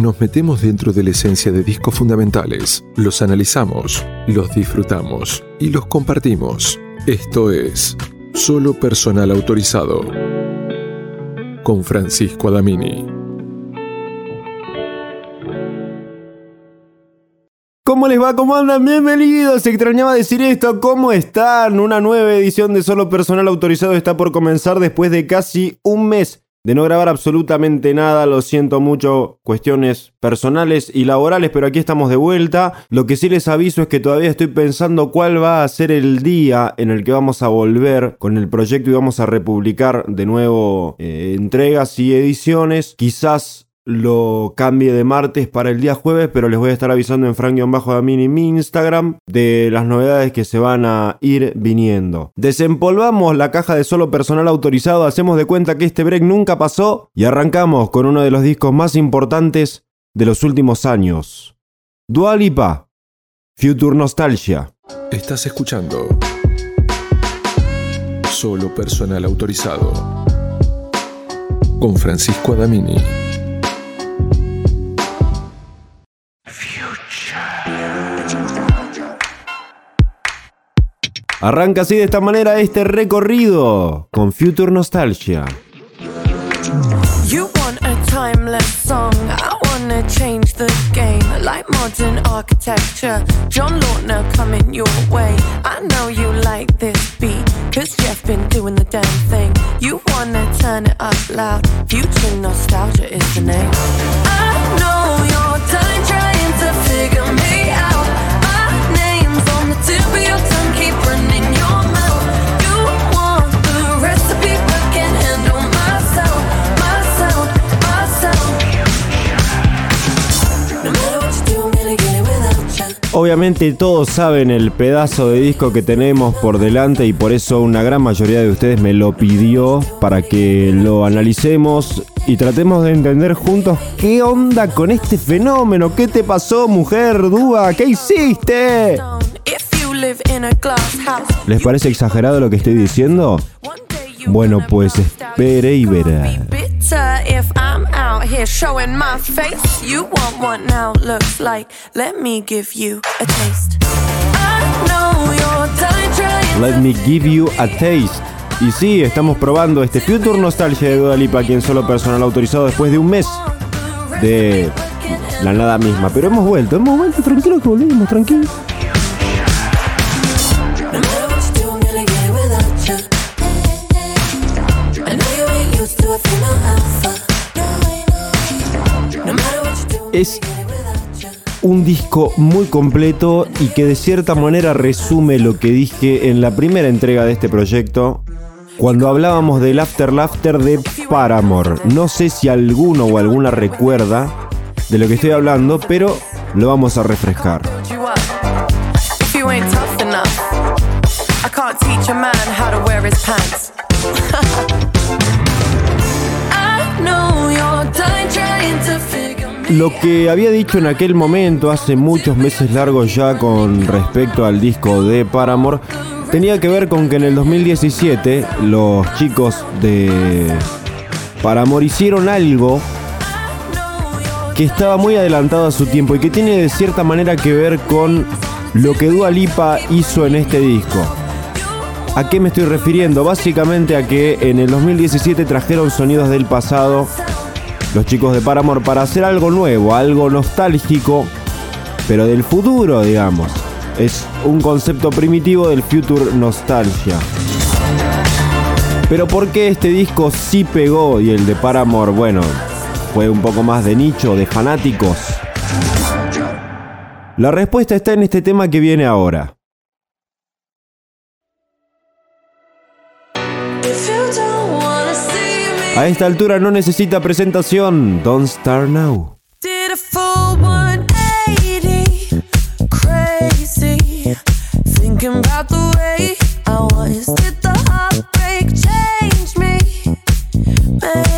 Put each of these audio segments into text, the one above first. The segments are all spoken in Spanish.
Nos metemos dentro de la esencia de discos fundamentales, los analizamos, los disfrutamos y los compartimos. Esto es Solo Personal Autorizado con Francisco Adamini. ¿Cómo les va? ¿Cómo andan? Bienvenidos. Se extrañaba decir esto. ¿Cómo están? Una nueva edición de Solo Personal Autorizado está por comenzar después de casi un mes de no grabar absolutamente nada. Lo siento mucho, cuestiones personales y laborales, pero aquí estamos de vuelta. Lo que sí les aviso es que todavía estoy pensando cuál va a ser el día en el que vamos a volver con el proyecto y vamos a republicar de nuevo eh, entregas y ediciones. Quizás lo cambie de martes para el día jueves, pero les voy a estar avisando en frank-damin y mi Instagram de las novedades que se van a ir viniendo. Desempolvamos la caja de solo personal autorizado, hacemos de cuenta que este break nunca pasó y arrancamos con uno de los discos más importantes de los últimos años. Dualipa, Future Nostalgia. Estás escuchando Solo personal autorizado con Francisco Adamini. Arranca así de esta manera este recorrido con Future Nostalgia. You want a timeless song, I wanna change the game like modern architecture. John Lautner coming your way. I know you like this beat, cause Jeff been doing the damn thing. You wanna turn it up loud, future nostalgia is the name. I know Obviamente todos saben el pedazo de disco que tenemos por delante y por eso una gran mayoría de ustedes me lo pidió para que lo analicemos y tratemos de entender juntos qué onda con este fenómeno. ¿Qué te pasó, mujer Dúa? ¿Qué hiciste? ¿Les parece exagerado lo que estoy diciendo? Bueno, pues espere y verá. Bitter if I'm out here showing my face. You want what now looks like. Let me give you a taste. Let me give you a taste. Y sí, estamos probando este Future Nostalgia de Dua Lipa, quien solo personal autorizado después de un mes de la nada misma. Pero hemos vuelto, hemos vuelto, tranquilo que volvimos, tranquilo. Es un disco muy completo y que de cierta manera resume lo que dije en la primera entrega de este proyecto. Cuando hablábamos del After Laughter de Paramore. No sé si alguno o alguna recuerda de lo que estoy hablando, pero lo vamos a refrescar. Lo que había dicho en aquel momento, hace muchos meses largos ya con respecto al disco de Paramore, tenía que ver con que en el 2017 los chicos de Paramore hicieron algo que estaba muy adelantado a su tiempo y que tiene de cierta manera que ver con lo que Dua Lipa hizo en este disco. ¿A qué me estoy refiriendo? Básicamente a que en el 2017 trajeron sonidos del pasado los chicos de Paramore para hacer algo nuevo, algo nostálgico, pero del futuro, digamos. Es un concepto primitivo del future nostalgia. Pero ¿por qué este disco sí pegó y el de Paramore, bueno, fue un poco más de nicho, de fanáticos? La respuesta está en este tema que viene ahora. A esta altura no necesita presentación. Don't Start Now. Did a full 180, crazy. Thinking about the way I was. Did the heartbreak change me? Maybe,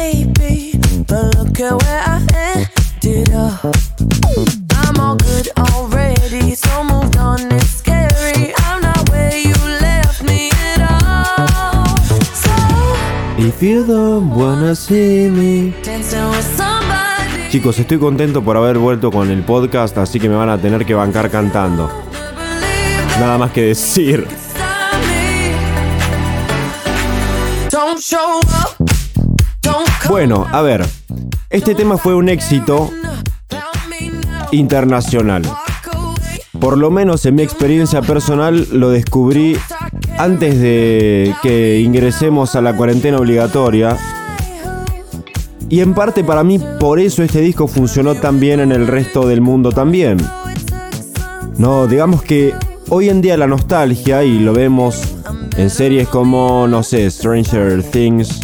Chicos, estoy contento por haber vuelto con el podcast, así que me van a tener que bancar cantando. Nada más que decir. Bueno, a ver, este tema fue un éxito internacional. Por lo menos en mi experiencia personal lo descubrí antes de que ingresemos a la cuarentena obligatoria. Y en parte para mí por eso este disco funcionó tan bien en el resto del mundo también. No, digamos que hoy en día la nostalgia, y lo vemos en series como, no sé, Stranger Things,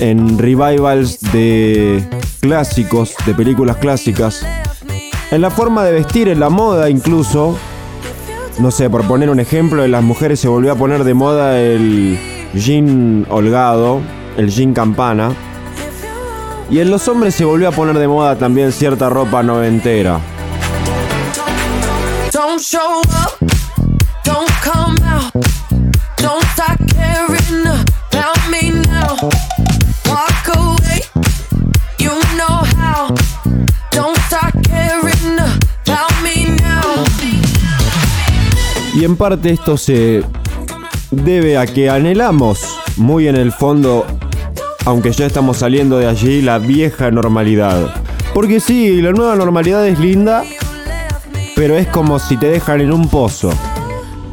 en revivals de clásicos, de películas clásicas, en la forma de vestir, en la moda incluso. No sé, por poner un ejemplo, en las mujeres se volvió a poner de moda el jean holgado, el jean campana. Y en los hombres se volvió a poner de moda también cierta ropa noventera. Y en parte esto se debe a que anhelamos muy en el fondo, aunque ya estamos saliendo de allí, la vieja normalidad. Porque sí, la nueva normalidad es linda, pero es como si te dejan en un pozo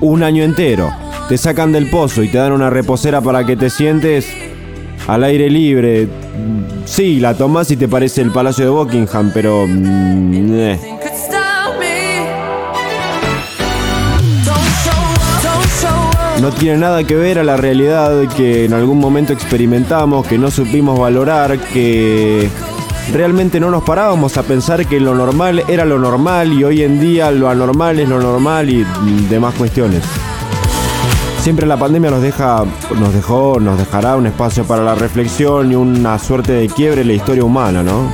un año entero. Te sacan del pozo y te dan una reposera para que te sientes al aire libre. Sí, la tomas y te parece el Palacio de Buckingham, pero... Mm, eh. No tiene nada que ver a la realidad que en algún momento experimentamos, que no supimos valorar, que realmente no nos parábamos a pensar que lo normal era lo normal y hoy en día lo anormal es lo normal y demás cuestiones. Siempre la pandemia nos deja, nos dejó, nos dejará un espacio para la reflexión y una suerte de quiebre en la historia humana, ¿no?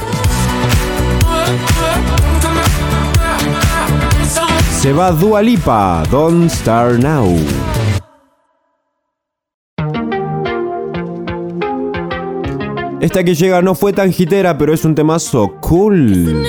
Se va Dua Lipa, Don't Start Now. Esta que llega no fue tan hitera, pero es un temazo cool.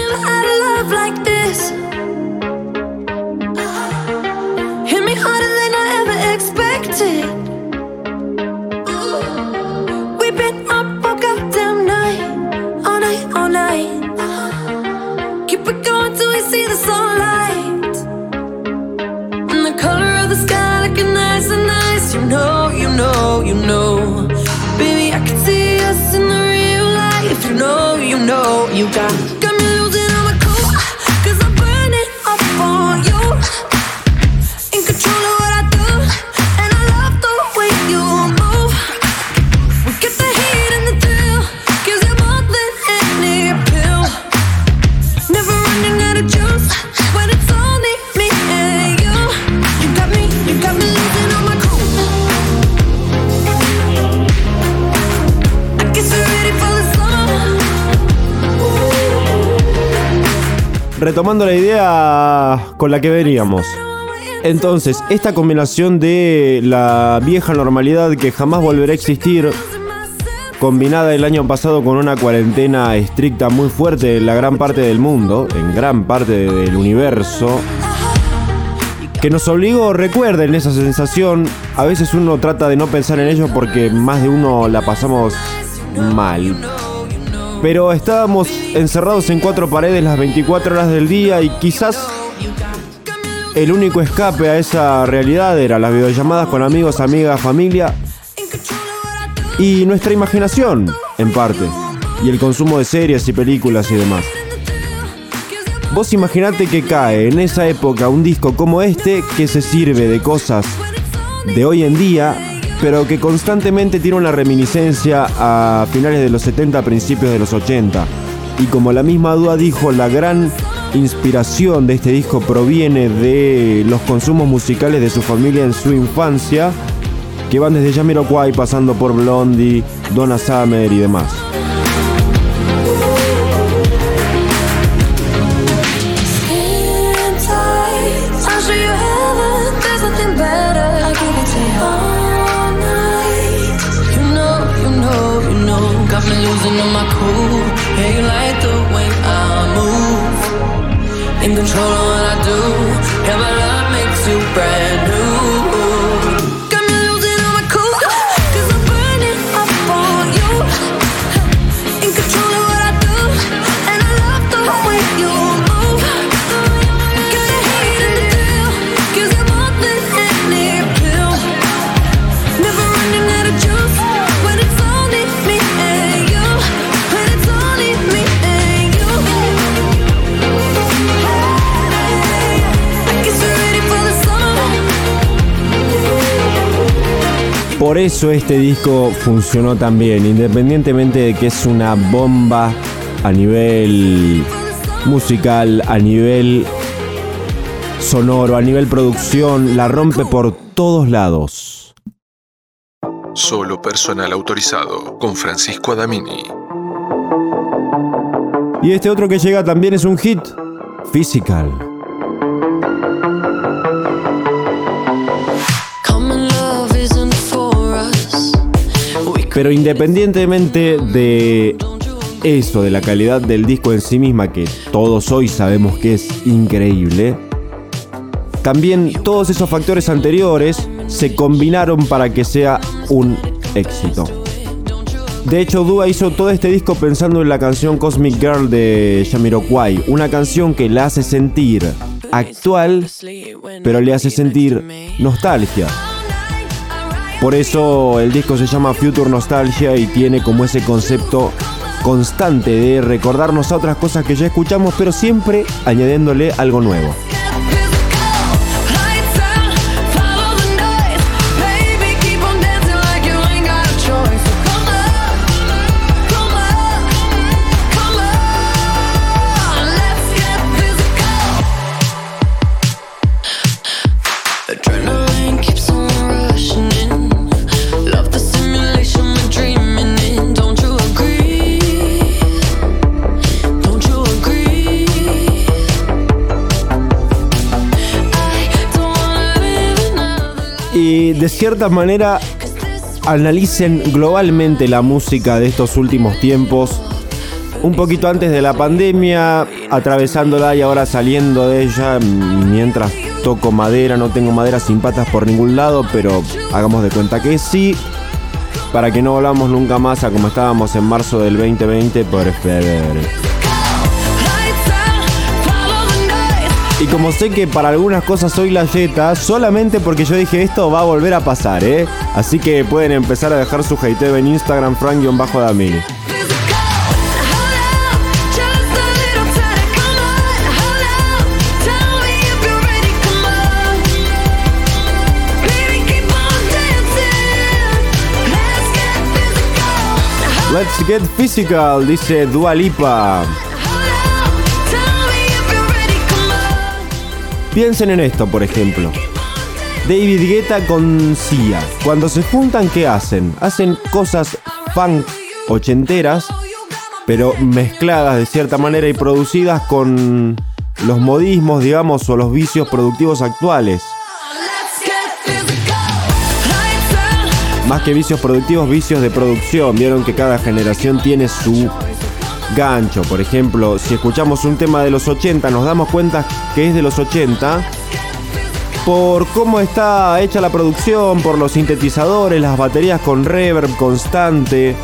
You got retomando la idea con la que veníamos. Entonces, esta combinación de la vieja normalidad que jamás volverá a existir, combinada el año pasado con una cuarentena estricta muy fuerte en la gran parte del mundo, en gran parte del universo, que nos obligó, recuerden esa sensación, a veces uno trata de no pensar en ello porque más de uno la pasamos mal, pero estábamos encerrados en cuatro paredes las 24 horas del día y quizás el único escape a esa realidad era las videollamadas con amigos, amigas, familia y nuestra imaginación, en parte, y el consumo de series y películas y demás. Vos imaginate que cae en esa época un disco como este que se sirve de cosas de hoy en día pero que constantemente tiene una reminiscencia a finales de los 70, principios de los 80. Y como la misma Dua dijo, la gran inspiración de este disco proviene de los consumos musicales de su familia en su infancia, que van desde Jamiroquai pasando por Blondie, Donna Summer y demás. In control of what I do. Yeah, my love makes you brand Por eso este disco funcionó tan bien, independientemente de que es una bomba a nivel musical, a nivel sonoro, a nivel producción, la rompe por todos lados. Solo personal autorizado con Francisco Adamini. Y este otro que llega también es un hit, Physical. Pero independientemente de eso, de la calidad del disco en sí misma, que todos hoy sabemos que es increíble, también todos esos factores anteriores se combinaron para que sea un éxito. De hecho, Dua hizo todo este disco pensando en la canción Cosmic Girl de Jamiroquai, una canción que la hace sentir actual, pero le hace sentir nostalgia. Por eso el disco se llama Future Nostalgia y tiene como ese concepto constante de recordarnos a otras cosas que ya escuchamos, pero siempre añadiéndole algo nuevo. De cierta manera analicen globalmente la música de estos últimos tiempos, un poquito antes de la pandemia, atravesándola y ahora saliendo de ella, mientras toco madera, no tengo madera sin patas por ningún lado, pero hagamos de cuenta que sí, para que no volvamos nunca más a como estábamos en marzo del 2020 por febrero. Y como sé que para algunas cosas soy la yeta, solamente porque yo dije esto va a volver a pasar, ¿eh? Así que pueden empezar a dejar su hateo en Instagram, frank-damini. Let's get physical, dice Dua Piensen en esto, por ejemplo. David Guetta con Sia. Cuando se juntan, ¿qué hacen? Hacen cosas funk ochenteras, pero mezcladas de cierta manera y producidas con los modismos, digamos, o los vicios productivos actuales. Más que vicios productivos, vicios de producción. Vieron que cada generación tiene su gancho. Por ejemplo, si escuchamos un tema de los 80, nos damos cuenta que es de los 80 por cómo está hecha la producción, por los sintetizadores, las baterías con reverb constante.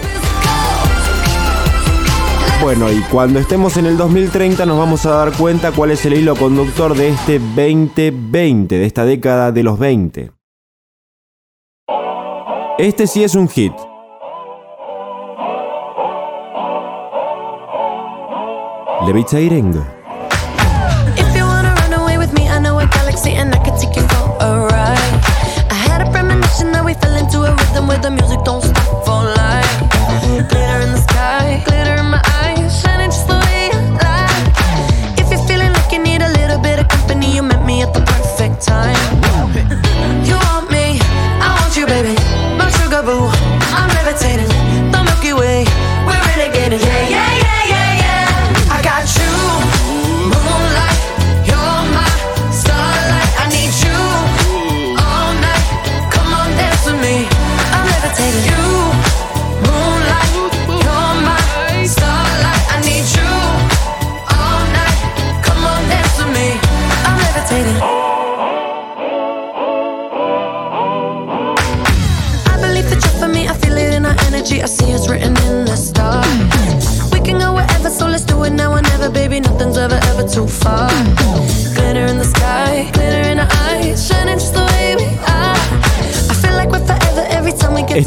Bueno, y cuando estemos en el 2030 nos vamos a dar cuenta cuál es el hilo conductor de este 2020, de esta década de los 20. Este sí es un hit. Levitating. If you wanna run away with me, I know a galaxy and I could take you for a ride. I had a premonition that we fell into a rhythm where the music don't stop for life. Glitter in the sky, glitter in my eyes, shining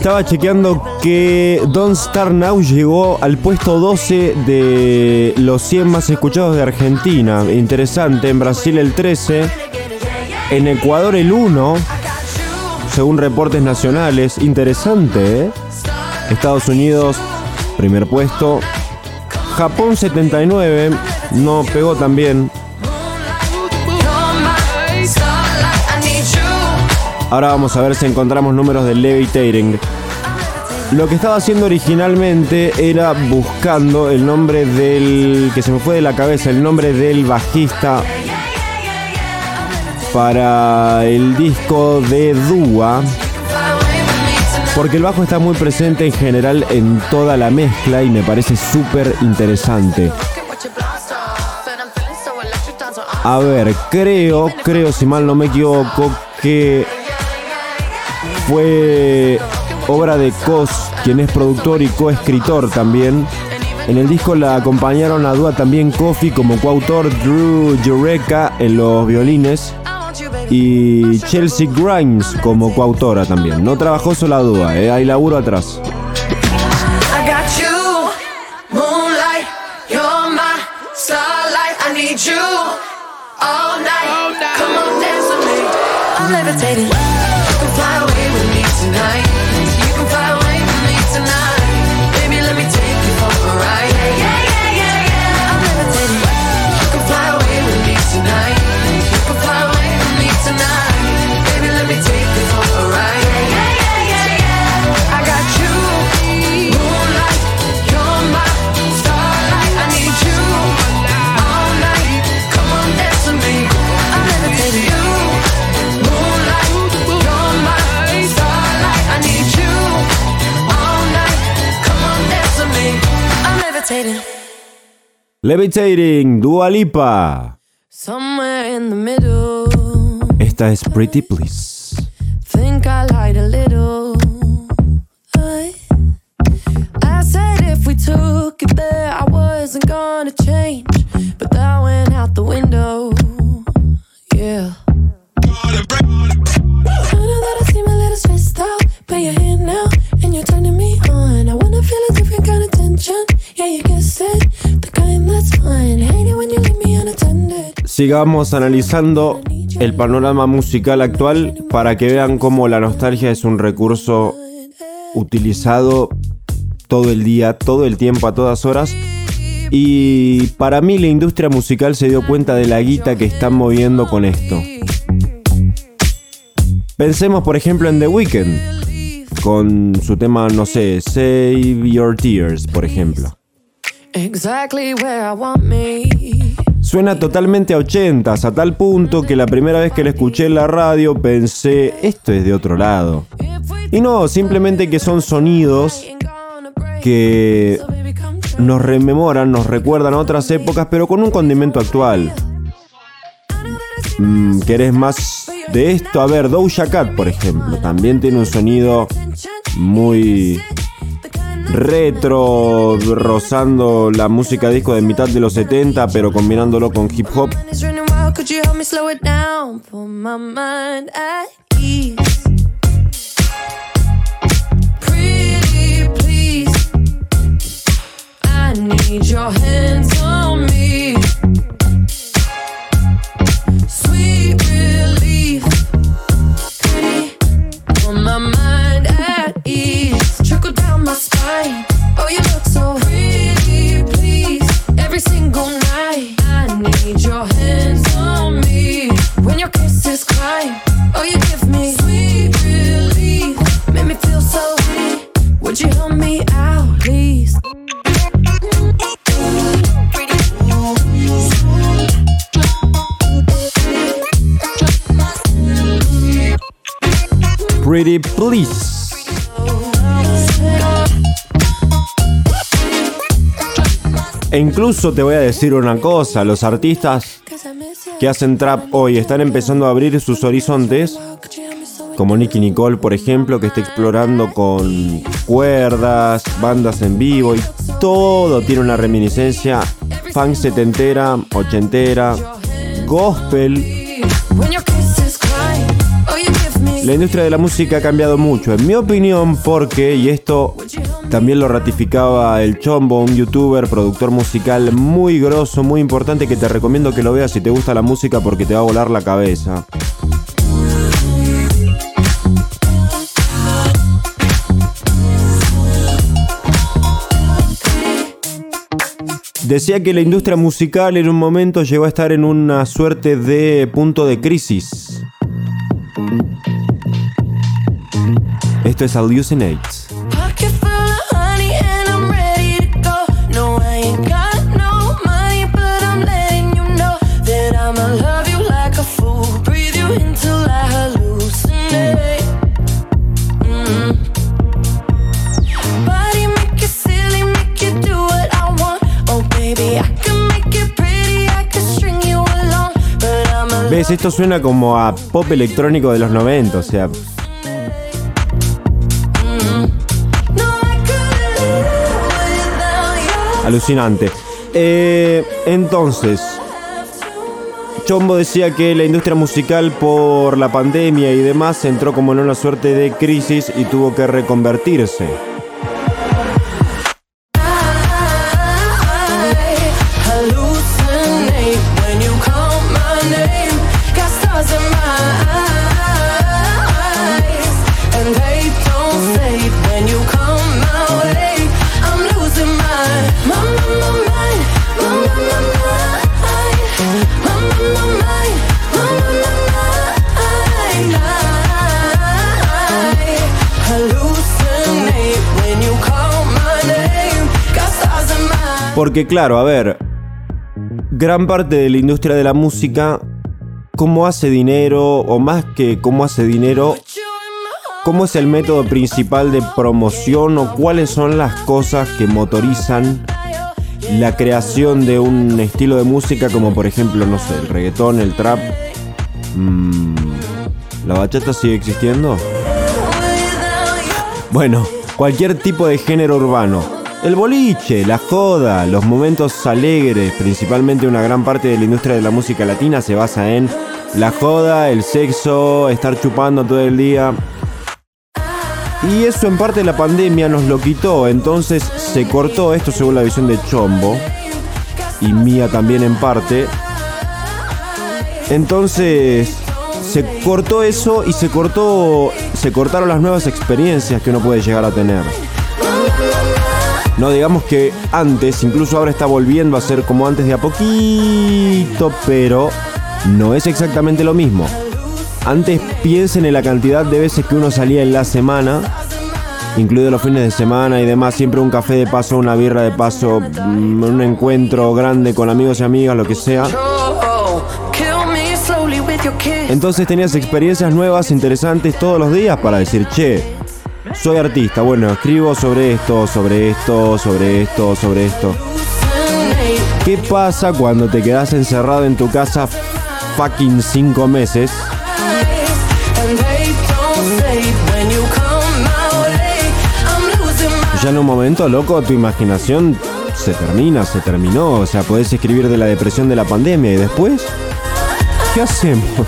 Estaba chequeando que Don't Star Now llegó al puesto 12 de los 100 más escuchados de Argentina. Interesante. En Brasil el 13. En Ecuador el 1. Según reportes nacionales. Interesante, ¿eh? Estados Unidos, primer puesto. Japón 79. No pegó tan bien. Ahora vamos a ver si encontramos números de Levitating. Lo que estaba haciendo originalmente era buscando el nombre del. que se me fue de la cabeza, el nombre del bajista para el disco de Dua. Porque el bajo está muy presente en general en toda la mezcla y me parece súper interesante. A ver, creo, creo si mal no me equivoco, que fue obra de Cos, quien es productor y coescritor también. En el disco la acompañaron a Dua también Kofi como coautor, Drew Jureka en los violines y Chelsea Grimes como coautora también. No trabajó sola Dua, ¿eh? hay laburo atrás. Levitating, Dua Lipa. Somewhere in the middle. Esta es Pretty Please. Think I lied a little. I, I said if we took it there, I wasn't gonna change. But that went out the window. Yeah. I know that I seem a little stressed out, but you're here now and you're turning me on. I wanna feel a different kind of tension. Sigamos analizando el panorama musical actual para que vean cómo la nostalgia es un recurso utilizado todo el día, todo el tiempo, a todas horas. Y para mí la industria musical se dio cuenta de la guita que están moviendo con esto. Pensemos por ejemplo en The Weeknd, con su tema, no sé, Save Your Tears, por ejemplo. Exactly where I want me. Suena totalmente a ochentas, a tal punto que la primera vez que la escuché en la radio pensé, esto es de otro lado. Y no, simplemente que son sonidos que nos rememoran, nos recuerdan a otras épocas, pero con un condimento actual. Mm, ¿Querés más de esto? A ver, Doja Cat, por ejemplo, también tiene un sonido muy retro, rozando la música disco de mitad de los 70, pero combinándolo con hip hop. Need your hands on me. E incluso te voy a decir una cosa, los artistas que hacen trap hoy están empezando a abrir sus horizontes, como Nicky Nicole, por ejemplo, que está explorando con cuerdas, bandas en vivo y todo tiene una reminiscencia funk setentera, ochentera, gospel. La industria de la música ha cambiado mucho, en mi opinión, porque, y esto también lo ratificaba el Chombo, un youtuber, productor musical muy grosso, muy importante, que te recomiendo que lo veas si te gusta la música porque te va a volar la cabeza. Decía que la industria musical en un momento llegó a estar en una suerte de punto de crisis. Esto es Hallucinates. ¿Ves? Esto suena como a pop electrónico de los 90, o sea. Alucinante. Eh, entonces, Chombo decía que la industria musical por la pandemia y demás entró como en una suerte de crisis y tuvo que reconvertirse. Porque claro, a ver, gran parte de la industria de la música, ¿cómo hace dinero? O más que cómo hace dinero, ¿cómo es el método principal de promoción o cuáles son las cosas que motorizan la creación de un estilo de música como por ejemplo, no sé, el reggaetón, el trap? Mm, ¿La bachata sigue existiendo? Bueno, cualquier tipo de género urbano el boliche, la joda, los momentos alegres, principalmente una gran parte de la industria de la música latina se basa en la joda, el sexo, estar chupando todo el día. Y eso en parte la pandemia nos lo quitó, entonces se cortó esto según la visión de Chombo y mía también en parte. Entonces se cortó eso y se cortó se cortaron las nuevas experiencias que uno puede llegar a tener. No digamos que antes, incluso ahora está volviendo a ser como antes de a poquito, pero no es exactamente lo mismo. Antes piensen en la cantidad de veces que uno salía en la semana, incluidos los fines de semana y demás, siempre un café de paso, una birra de paso, mm, un encuentro grande con amigos y amigas, lo que sea. Entonces tenías experiencias nuevas, interesantes todos los días para decir, che, soy artista, bueno, escribo sobre esto, sobre esto, sobre esto, sobre esto. ¿Qué pasa cuando te quedas encerrado en tu casa fucking cinco meses? Ya en un momento, loco, tu imaginación se termina, se terminó. O sea, podés escribir de la depresión de la pandemia y después, ¿qué hacemos?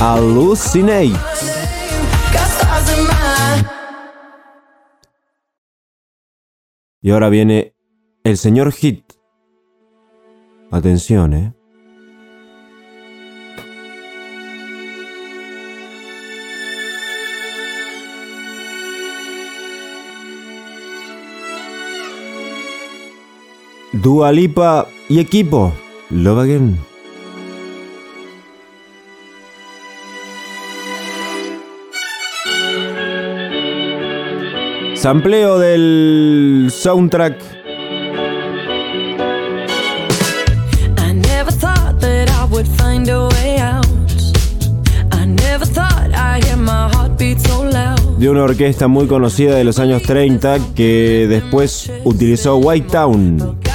Hallucinate. Y ahora viene el señor Hit. Atención, ¿eh? Dualipa y equipo. Love again. Sampleo del soundtrack. De una orquesta muy conocida de los años 30 que después utilizó White Town.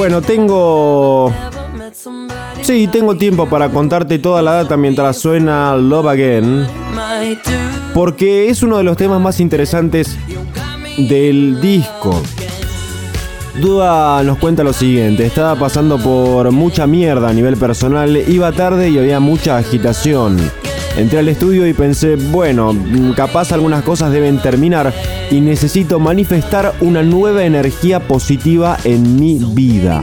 Bueno, tengo... Sí, tengo tiempo para contarte toda la data mientras suena Love Again. Porque es uno de los temas más interesantes del disco. Duda nos cuenta lo siguiente, estaba pasando por mucha mierda a nivel personal, iba tarde y había mucha agitación. Entré al estudio y pensé, bueno, capaz algunas cosas deben terminar y necesito manifestar una nueva energía positiva en mi vida.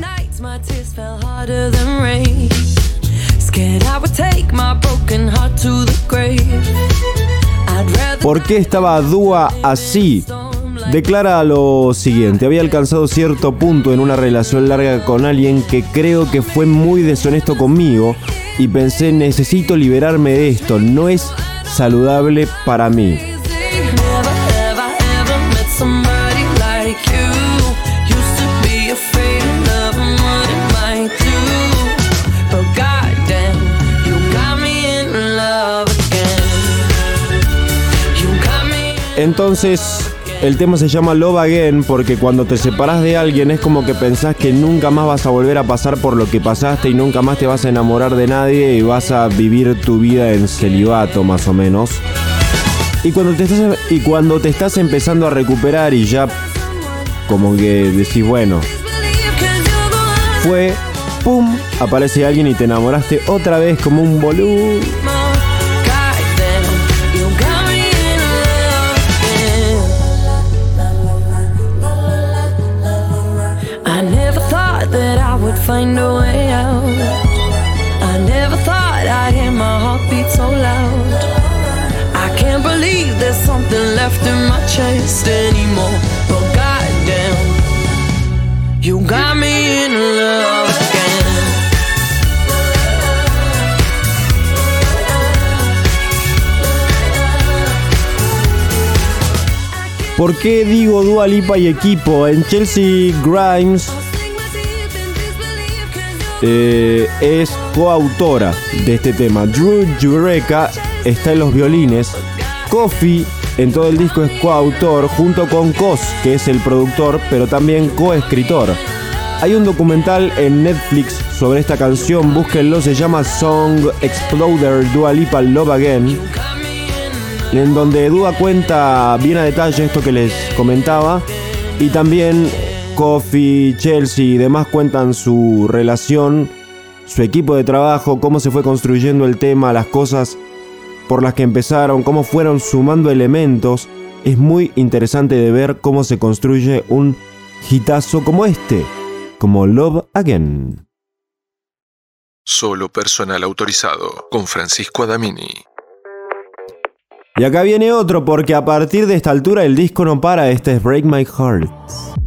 ¿Por qué estaba Dua así? Declara lo siguiente, había alcanzado cierto punto en una relación larga con alguien que creo que fue muy deshonesto conmigo y pensé necesito liberarme de esto, no es saludable para mí. Entonces, el tema se llama Love Again porque cuando te separas de alguien es como que pensás que nunca más vas a volver a pasar por lo que pasaste y nunca más te vas a enamorar de nadie y vas a vivir tu vida en celibato más o menos. Y cuando te estás, y cuando te estás empezando a recuperar y ya como que decís, bueno, fue, ¡pum! Aparece alguien y te enamoraste otra vez como un boludo. Find a way out. I never thought I'd hear my heartbeat so loud. I can't believe there's something left in my chest anymore. But goddamn, you got me in love again. ¿Por qué digo Dua Lipa y equipo? En Chelsea Grimes eh, es coautora de este tema. Drew Jureka está en los violines. Kofi en todo el disco es coautor junto con Kos, que es el productor, pero también coescritor. Hay un documental en Netflix sobre esta canción, búsquenlo, se llama Song Exploder Dua Lipa Love Again, en donde Dua cuenta bien a detalle esto que les comentaba y también Coffee, Chelsea y demás cuentan su relación, su equipo de trabajo, cómo se fue construyendo el tema, las cosas por las que empezaron, cómo fueron sumando elementos. Es muy interesante de ver cómo se construye un hitazo como este, como Love Again. Solo personal autorizado con Francisco Adamini. Y acá viene otro porque a partir de esta altura el disco no para, este es Break My Heart.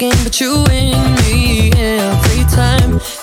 game, but you win me every time.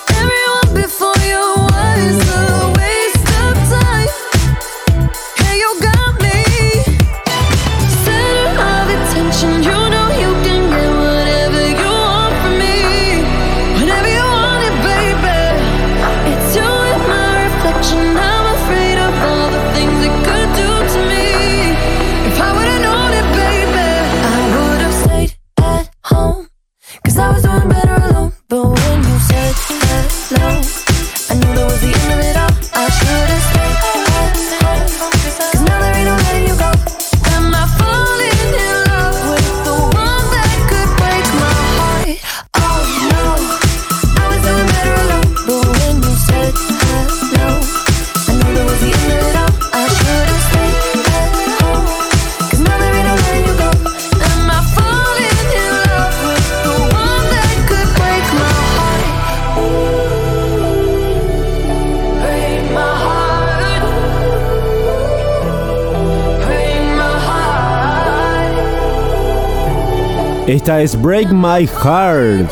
Esta es Break My Heart.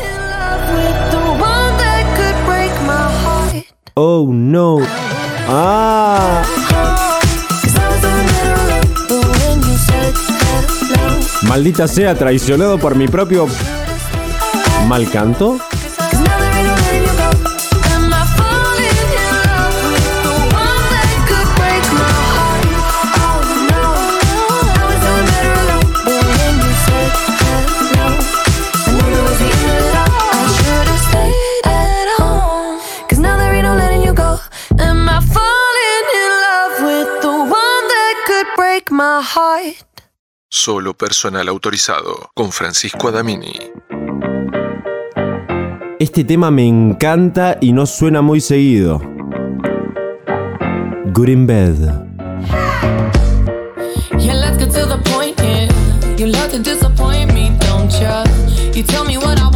Oh no. Ah. Maldita sea, traicionado por mi propio mal canto. Solo personal autorizado con Francisco Adamini. Este tema me encanta y no suena muy seguido. Good in bed. Yeah, let's get to the point here. You love to disappoint me, don't you? You tell me what I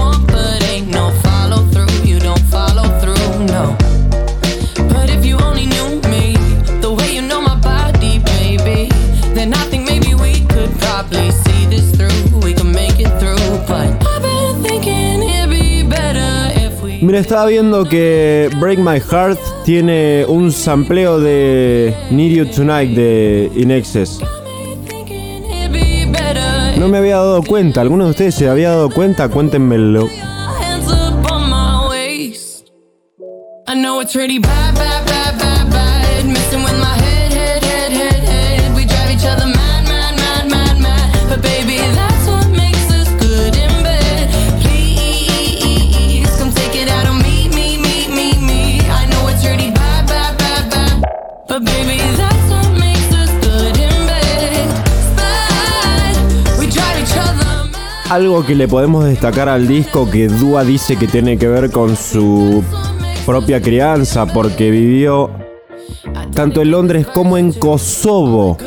Mira, estaba viendo que Break My Heart tiene un sampleo de Need You Tonight de In Excess. No me había dado cuenta. ¿Alguno de ustedes se había dado cuenta? Cuéntenmelo. I know it's really bad, bad, Algo que le podemos destacar al disco que Dua dice que tiene que ver con su propia crianza porque vivió tanto en Londres como en Kosovo.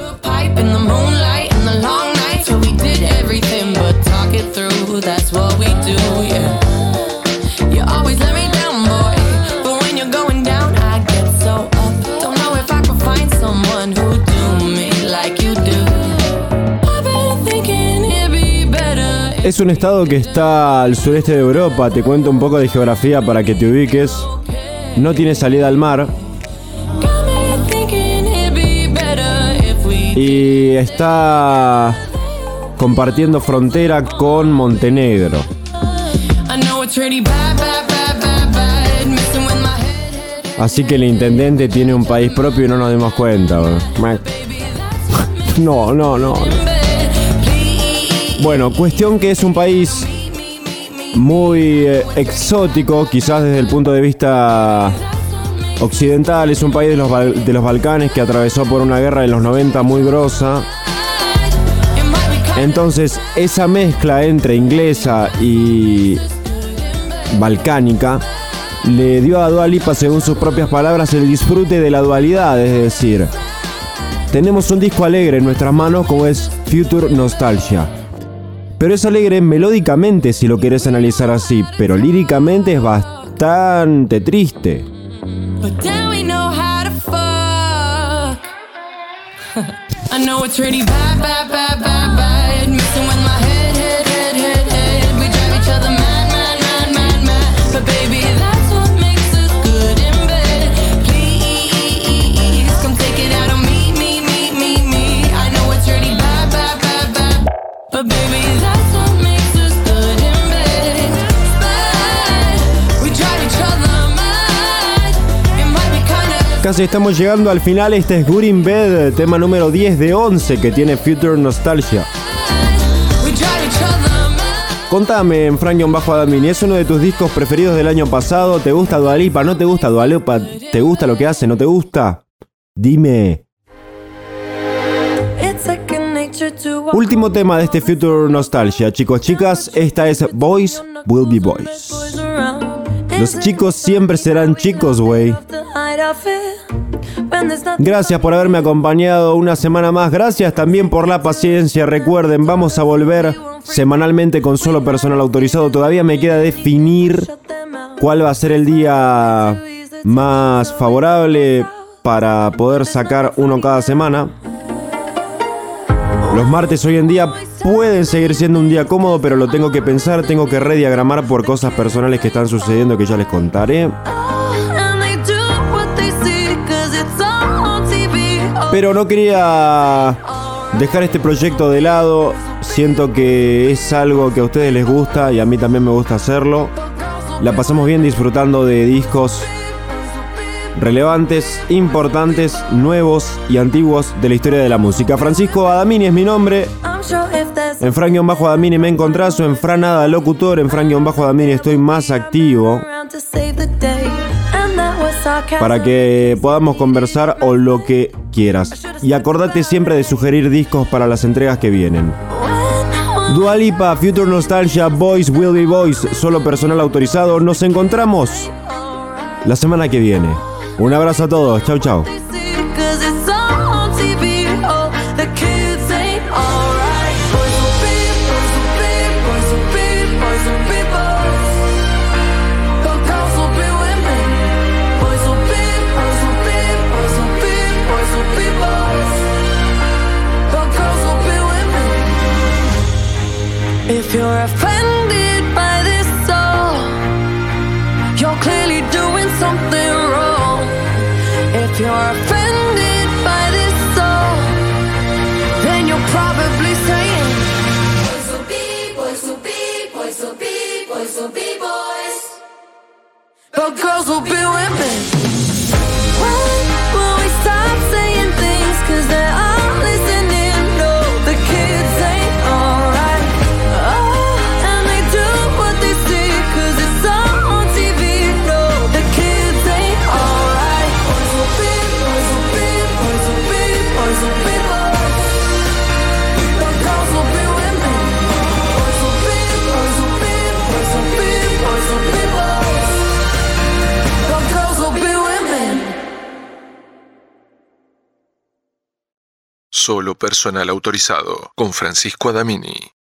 Es un estado que está al sureste de Europa, te cuento un poco de geografía para que te ubiques. No tiene salida al mar y está compartiendo frontera con Montenegro. Así que el intendente tiene un país propio y no nos dimos cuenta. bro. No, no, no. no. Bueno, cuestión que es un país muy eh, exótico, quizás desde el punto de vista occidental. Es un país de los, de los Balcanes que atravesó por una guerra de los 90 muy grosa. Entonces, esa mezcla entre inglesa y balcánica le dio a Dua Lipa, según sus propias palabras, el disfrute de la dualidad, es decir, tenemos un disco alegre en nuestras manos como es Future Nostalgia. Pero es alegre melódicamente si lo querés analizar así, pero líricamente es bastante triste. Casi estamos llegando al final. Este es Good in Bed, tema número 10 de 11 que tiene Future Nostalgia. Contame, en Frank-Adamini, ¿es uno de tus discos preferidos del año pasado? ¿Te gusta Dualipa? ¿No te gusta Dualipa? ¿Te gusta lo que hace? ¿No te gusta? Dime. Último tema de este Future Nostalgia, chicos, chicas. Esta es Boys Will Be Boys. Los chicos siempre serán chicos, güey. Gracias por haberme acompañado una semana más. Gracias también por la paciencia. Recuerden, vamos a volver semanalmente con solo personal autorizado. Todavía me queda definir cuál va a ser el día más favorable para poder sacar uno cada semana. Los martes hoy en día pueden seguir siendo un día cómodo, pero lo tengo que pensar, tengo que rediagramar por cosas personales que están sucediendo que ya les contaré. Pero no quería dejar este proyecto de lado. Siento que es algo que a ustedes les gusta y a mí también me gusta hacerlo. La pasamos bien disfrutando de discos relevantes, importantes, nuevos y antiguos de la historia de la música. Francisco Adamini es mi nombre. En Fran-Adamini me encontrás o en Franada Locutor. En Fran-Adamini estoy más activo para que podamos conversar o lo que quieras. Y acordate siempre de sugerir discos para las entregas que vienen. When Dua Lipa, Future Nostalgia, Boys Will Be Boys, solo personal autorizado. Nos encontramos la semana que viene. Un abrazo a todos. Chau, chau. But girls will be women. Solo personal autorizado con Francisco Adamini.